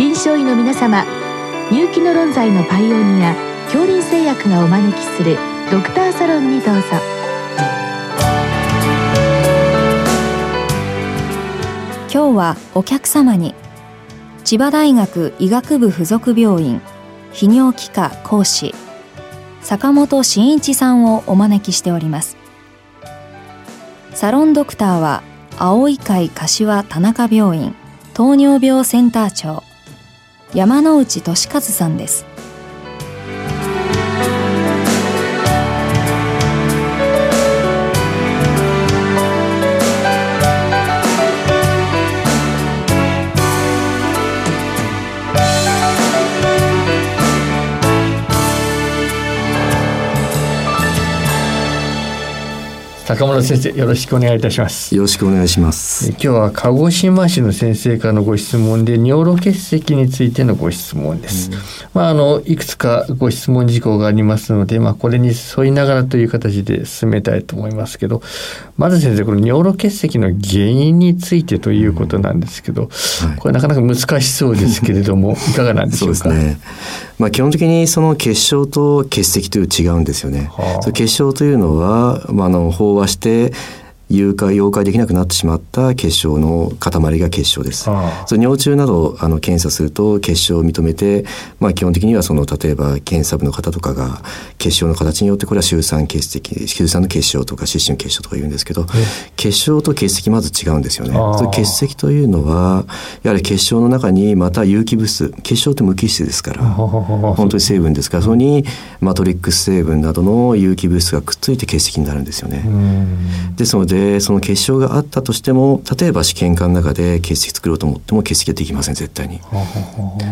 臨床医の皆様入気の論剤のパイオニア恐林製薬がお招きするドクターサロンにどうぞ。今日はお客様に千葉大学医学部附属病院泌尿器科講師坂本真一さんをお招きしております。サロンドクターは青い会柏田中病院糖尿病センター長山内俊和さんです。坂本先生よろしくお願いいたします。よろしくお願いします。今日は鹿児島市の先生からのご質問で尿路結石についてのご質問です、うん、まああのいくつかご質問事項がありますのでまあこれに沿いながらという形で進めたいと思いますけどまず先生この尿路結石の原因についてということなんですけど、うん。はい、これなかなか難しそうですけれども いかがなんでしょうか？ね。まあ基本的にその結晶と結石という違うんですよね、はあ、結晶というのは、まあ、あの飽和して誘拐溶解できなくなってしまった結晶の塊が結晶です。そ尿中などあの検査すると結晶を認めて、まあ、基本的にはその例えば検査部の方とかが結晶の形によってこれは臭酸結石臭酸の結晶とか湿疹結晶とか言うんですけど結晶と結石まず違うんですよね。結石というのはやはり結晶の中にまた有機物質結晶って無機質ですから本当に成分ですからそこにマトリックス成分などの有機物質がくっついて結石になるんですよね。ですのででその結晶があったとしても例えば試験管の中で結石作ろうと思っても結石はできません絶対に。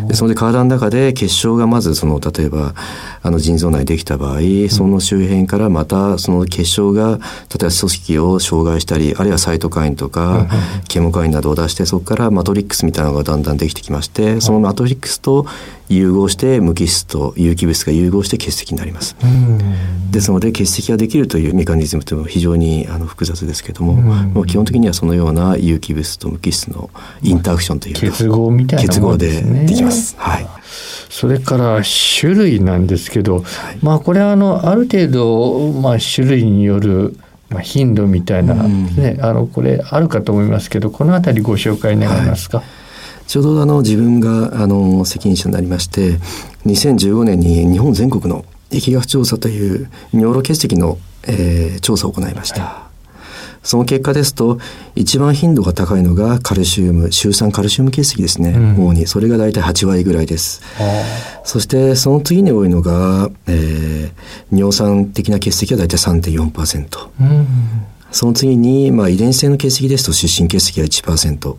でそので体の中で結晶がまずその例えばあの腎臓内できた場合、その周辺からまたその結晶が例えば組織を障害したりあるいはサイトカインとか、ケモカインなどを出してそこからマトリックスみたいなのがだんだんできてきましてそのマトリックスと融合して無機質と有機物が融合して結石になります。ですので結石ができるというメカニズムというのは非常にあの複雑ですけども、もう基本的にはそのような有機物と無機質のインタークションというか、結合みたいな、結合でできます。はい。それから種類なんですけど、はい、まあこれはあのある程度まあ種類によるまあ頻度みたいなね、うん、あのこれあるかと思いますけど、このあたりご紹介願えますか？はいちょうどあの自分があの責任者になりまして2015年に日本全国の疫学調査という尿路結石の、えー、調査を行いました、はい、その結果ですと一番頻度が高いのがカルシウム週酸カルシウム結石ですね、うん、主に。それが大体8割ぐらいです。そしてその次に多いのが、えー、尿酸的な結石は大体3.4%、うん、その次に、まあ、遺伝子性の結石ですと湿疹結石が1%、うん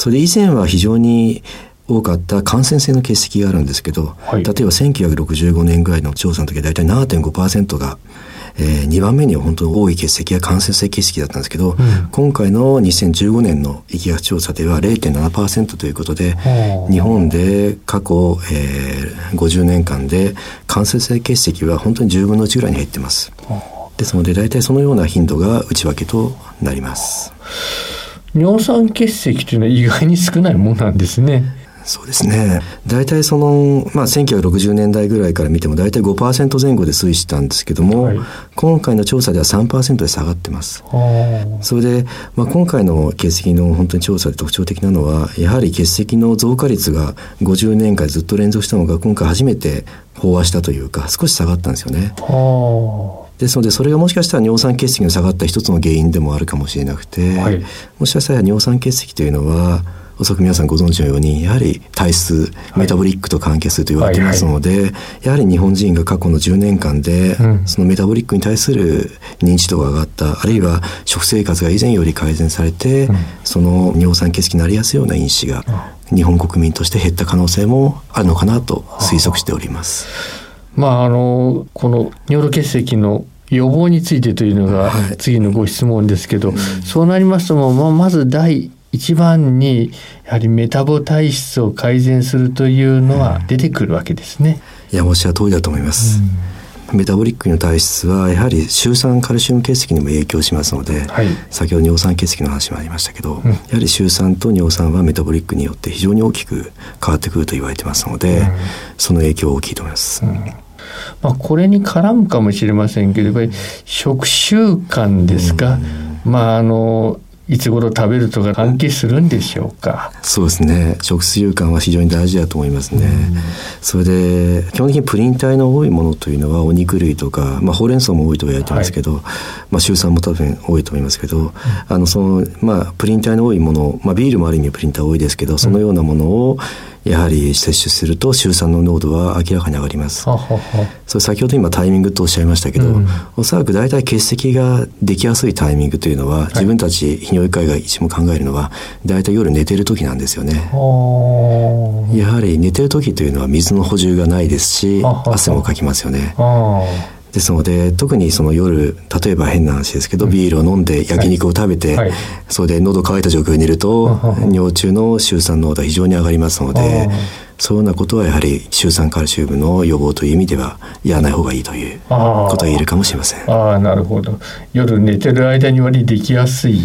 それで以前は非常に多かった感染性の結石があるんですけど、はい、例えば1965年ぐらいの調査の時は大体7.5%が、えー、2番目に本当に多い結石や感染性結石だったんですけど、うん、今回の2015年の疫学調査では0.7%ということで日本で過去、えー、50年間で感染性結石は本当に10分の1ぐらいに減ってます。ですので大体そのような頻度が内訳となります。尿酸結石というのは意外に少ないものなんですね。そうですね大体その、まあ、1960年代ぐらいから見ても大体5%前後で推移したんですけども、はい、今回の調査では3%で下がってます。それで、まあ、今回の結石の本当に調査で特徴的なのはやはり結石の増加率が50年間ずっと連続したのが今回初めて飽和したというか少し下がったんですよね。ですのでそれがもしかしたら尿酸結石が下がった一つの原因でもあるかもしれなくて、はい、もしかしたら尿酸結石というのはおそらく皆さんご存知のようにやはり体質メタボリックと関係すると言われていますので、はいはい。はい、やはり日本人が過去の10年間で、そのメタボリックに対する認知度が上がったあるいは食生活が以前より改善されて、うん、その尿酸結石になりやすいような因子が日本国民として減った可能性もあるのかなと推測しております。まあ、あのこの尿路結石の予防についてというのが次のご質問ですけど、はいうん、そうなりますとも、まあ、まず第一番にやはりメタボ体質を改善するというのは出てくるわけですね。いやおっしゃる通りだと思います。メタボリックの体質はやはりシュウ酸カルシウム結石にも影響しますので、はい、先ほど尿酸結石の話もありましたけど、うん、やはりシュウ酸と尿酸はメタボリックによって非常に大きく変わってくると言われてますので、うん、その影響は大きいと思います。うん。まあ、これに絡むかもしれませんけどやっぱり食習慣ですか、まああのいつ頃食べるとか関係するんでしょうか？そうですね。食習慣は非常に大事だと思いますね、それで基本的にプリン体の多いものというのはお肉類とか、まあ、ほうれん草も多いと言われてますけど、はい、まあ、週酸も多分多いと思いますけど、うん、あのそのまあプリン体の多いもの、まあ、ビールもある意味プリン体多いですけどそのようなものを、やはり摂取すると週酸の濃度は明らかに上がります。ははそれ先ほど今タイミングとおっしゃいましたけど、うん、おそらく大体欠席ができやすいタイミングというのは、はい、自分たち泌尿器科医が一番考えるのは大体夜寝てる時なんですよね。やはり寝てる時というのは水の補充がないですし汗もかきますよね。ですので特にその夜例えば変な話ですけど、ビールを飲んで焼肉を食べて、はい、それで喉乾いた状況にいると、尿中の臭酸濃度は非常に上がりますのでそういうようなことはやはり臭酸カルシウムの予防という意味ではやらない方がいいということが言えるかもしれません。ああなるほど。夜寝てる間に割りできやすい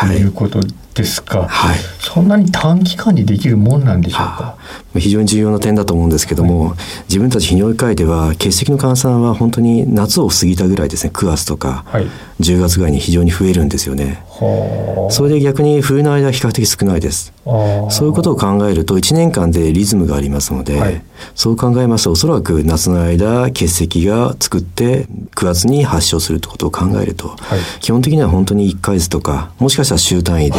ということですか、はい、そんなに短期間にできるもんなんでしょうか？非常に重要な点だと思うんですけども、はい、自分たち泌尿器科医では血石の換算は本当に夏を過ぎたぐらいですね。9月とか10月ぐらいに非常に増えるんですよね、はい、それで逆に冬の間比較的少ないです。そういうことを考えると1年間でリズムがありますので、はい、そう考えますとおそらく夏の間血石が作って9月に発症するってことを考えると、基本的には本当に1か月とかもしかしたら週単位で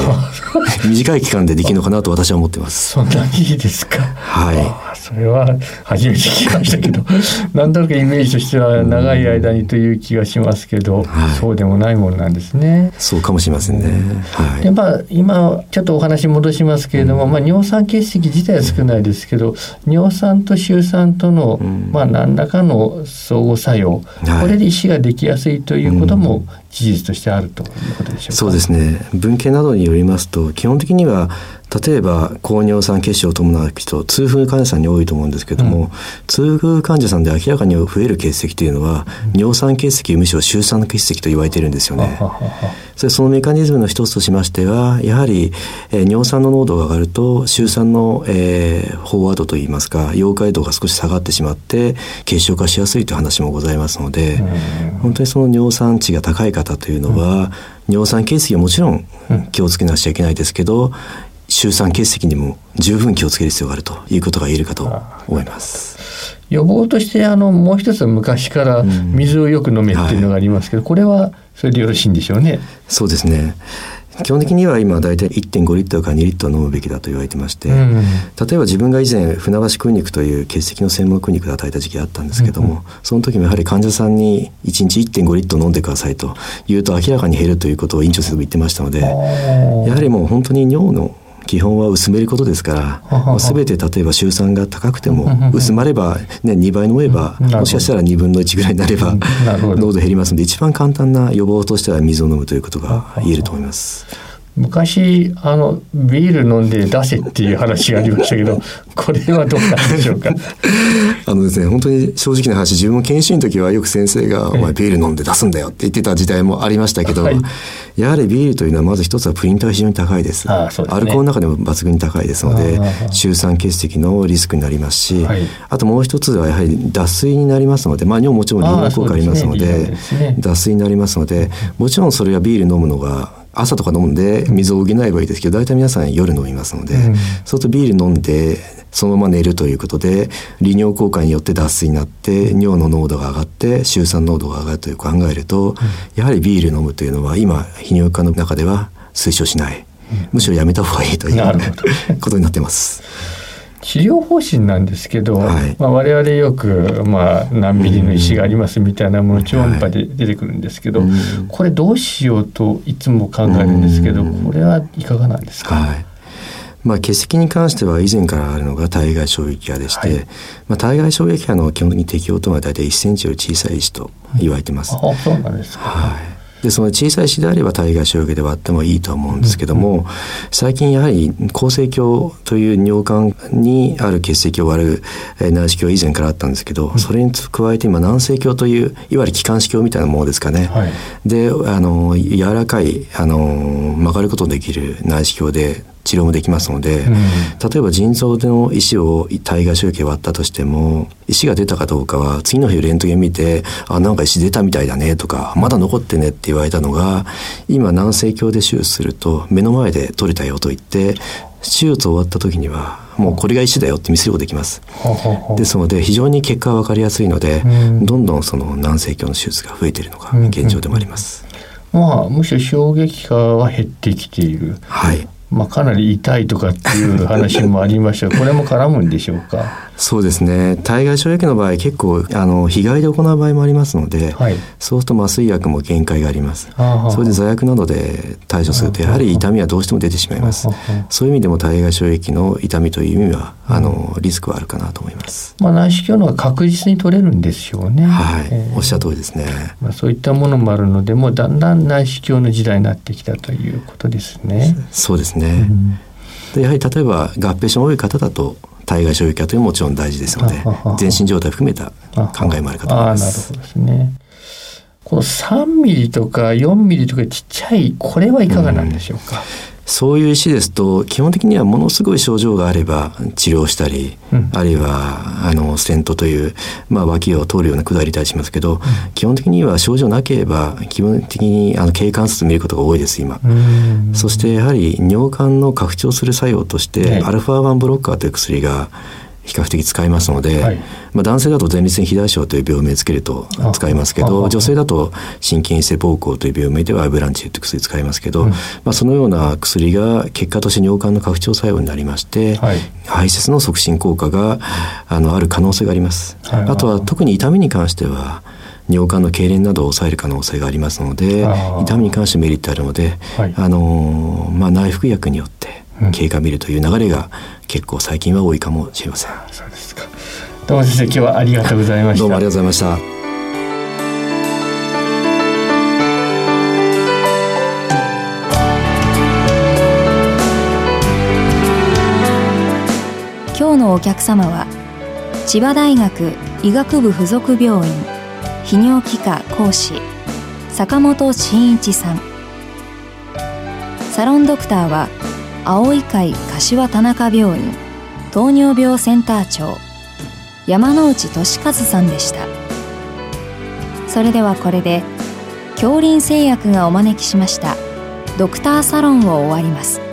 短い期間でできるのかなと私は思ってます。そんなにいいですか？はい。それは初めて聞きましたけど、なんとなくイメージとしては長い間にという気がしますけど、はい、そうでもないものなんですね。そうかもしれませんね。はい。でまあ今ちょっとお話戻しますけれども、うん、まあ尿酸結石自体は少ないですけど、尿酸と臭酸との、うん、まあ何らかの相互作用、はい、これで石ができやすいということも事実としてあるということでしょうか。そうですね。文献などによりますと基本的には例えば高尿酸血症を伴う人痛風患者さんに多いと思うんですけども、うん、痛風患者さんで明らかに増える結石というのは、うん、尿酸結石むしろ臭酸結石と言われているんですよね。それそのメカニズムの一つとしましてはやはり、えー、尿酸の濃度が上がると臭酸の、えー、飽和度といいますか溶解度が少し下がってしまって結晶化しやすいという話もございますので、うん、本当にその尿酸値が高い方というのは、尿酸結石はもちろん。気をつけなくちゃいけないですけど、周産結石にも十分気をつける必要があるということが言えるかと思います。予防としてあのもう一つ昔から水をよく飲めっていうのがありますけど、うんはい、これはそれでよろしいんでしょうね。そうですね。基本的には今大体1.5リットルから2リットル飲むべきだと言われてまして、うん、例えば自分が以前船橋クリニックという血石の専門クリニックで働いた時期があったんですけども、うん、その時もやはり患者さんに1日1.5リットル飲んでくださいと言うと明らかに減るということを院長先生も言ってましたのでやはりもう本当に尿の基本は薄めることですからすべて例えば週酸が高くても薄まれば、ね、2倍飲めばもしかしたら2分の1ぐらいになれば濃度減りますので一番簡単な予防としては水を飲むということが言えると思います。昔あのビール飲んで出せっていう話がありましたけど これはどうなんでしょうか？あのですね本当に正直な話自分も研修の時はよく先生が「お前ビール飲んで出すんだよ」って言ってた時代もありましたけど、はい、やはりビールというのはまず一つはプリントが非常に高いです。ね、アルコールの中でも抜群に高いですので中酸結石のリスクになりますし、はい、あともう一つはやはり脱水になりますのでまあ尿もちろん利尿効果ありますので、ね、脱水になりますのでもちろんそれはビール飲むのが朝とか飲んで水を補えばいいですけど大体皆さん夜飲みますので、うん、そうするとビール飲んでそのまま寝るということで利尿効果によって脱水になって尿の濃度が上がって臭酸濃度が上がるという考えると、うん、やはりビール飲むというのは今泌尿器科の中では推奨しない、むしろやめた方がいいということになってます。治療方針なんですけど、はい、まあ、我々よく、まあ、何ミリの石がありますみたいなもの超音波で出てくるんですけど、はい、これどうしようといつも考えるんですけど、これはいかがなんですか、はい。まあ、結石に関しては以前からあるのが体外衝撃波でして、はい、まあ、体外衝撃波の基本的に適応とは大体1センチより小さい石と言われてます。うん、あそうなんですか、はいでその小さい石であれば体外衝撃で割ってもいいと思うんですけども、最近やはり構成鏡という尿管にある結石を割る内視鏡以前からあったんですけど、うん、それに加えて今軟性鏡といういわゆる気管支鏡みたいなものですかね、はい、であの柔らかいあの曲がることのできる内視鏡で治療もできますので、うん、例えば腎臓の石を体外周期割ったとしても石が出たかどうかは次の日レントゲン見てあなんか石出たみたいだねとかまだ残ってねって言われたのが今軟性鏡で手術すると目の前で取れたよと言って手術終わった時にはもうこれが石だよって見せることできます。ですので非常に結果が分かりやすいので、うん、どんどんその軟性鏡の手術が増えているのが現状でもあります。うんうん、まあむしろ衝撃波は減ってきている。はい。まあ、かなり痛いとかっていう話もありましたこれも絡むんでしょうか？そうですね。体外衝撃の場合結構あの日帰りで行う場合もありますので、はい、そうすると麻酔薬も限界があります。それで座薬などで対処するとやはり痛みはどうしても出てしまいます。そういう意味でも体外衝撃の痛みという意味はあのリスクはあるかなと思います、まあ、内視鏡のが確実に取れるんですよね。はい、えー、おっしゃる通りですね、まあ、そういったものもあるのでもうだんだん内視鏡の時代になってきたということですね。そうですね、うんでやはり例えば合併症の多い方だと体外衝撃波というのももちろん大事ですので全身状態含めた考えもあるかと思います。なるほどですね。この3ミリとか4ミリとかちっちゃいこれはいかがなんでしょうか、うんそういう石ですと基本的にはものすごい症状があれば治療したり、うん、あるいはあのステントという、まあ、脇を通るような管りたりしますけど、うん、基本的には症状なければ基本的にあの経関節見ることが多いです今。そしてやはり尿管の拡張する作用として、アルファ1ブロッカーという薬が比較的使いますので、はい、まあ、男性だと前立腺肥大症という病名つけると使いますけど女性だと心筋性膀胱という病名ではアブランチという薬使いますけど、うん、まあ、そのような薬が結果として尿管の拡張作用になりまして、はい、排泄の促進効果があのある可能性があります。はい、あとは特に痛みに関しては尿管の痙攣などを抑える可能性がありますので痛みに関してメリットあるので、あのまあ、内服薬によって経過見るという流れが結構最近は多いかもしれません。そうですか。どうも先生今日はありがとうございました。どうもありがとうございました。今日のお客様は千葉大学医学部附属病院泌尿器科講師坂本真一さんサロンドクターは青い会柏田中病院糖尿病センター長山内俊和さんでした。それではこれで恐林製薬がお招きしましたドクターサロンを終わります。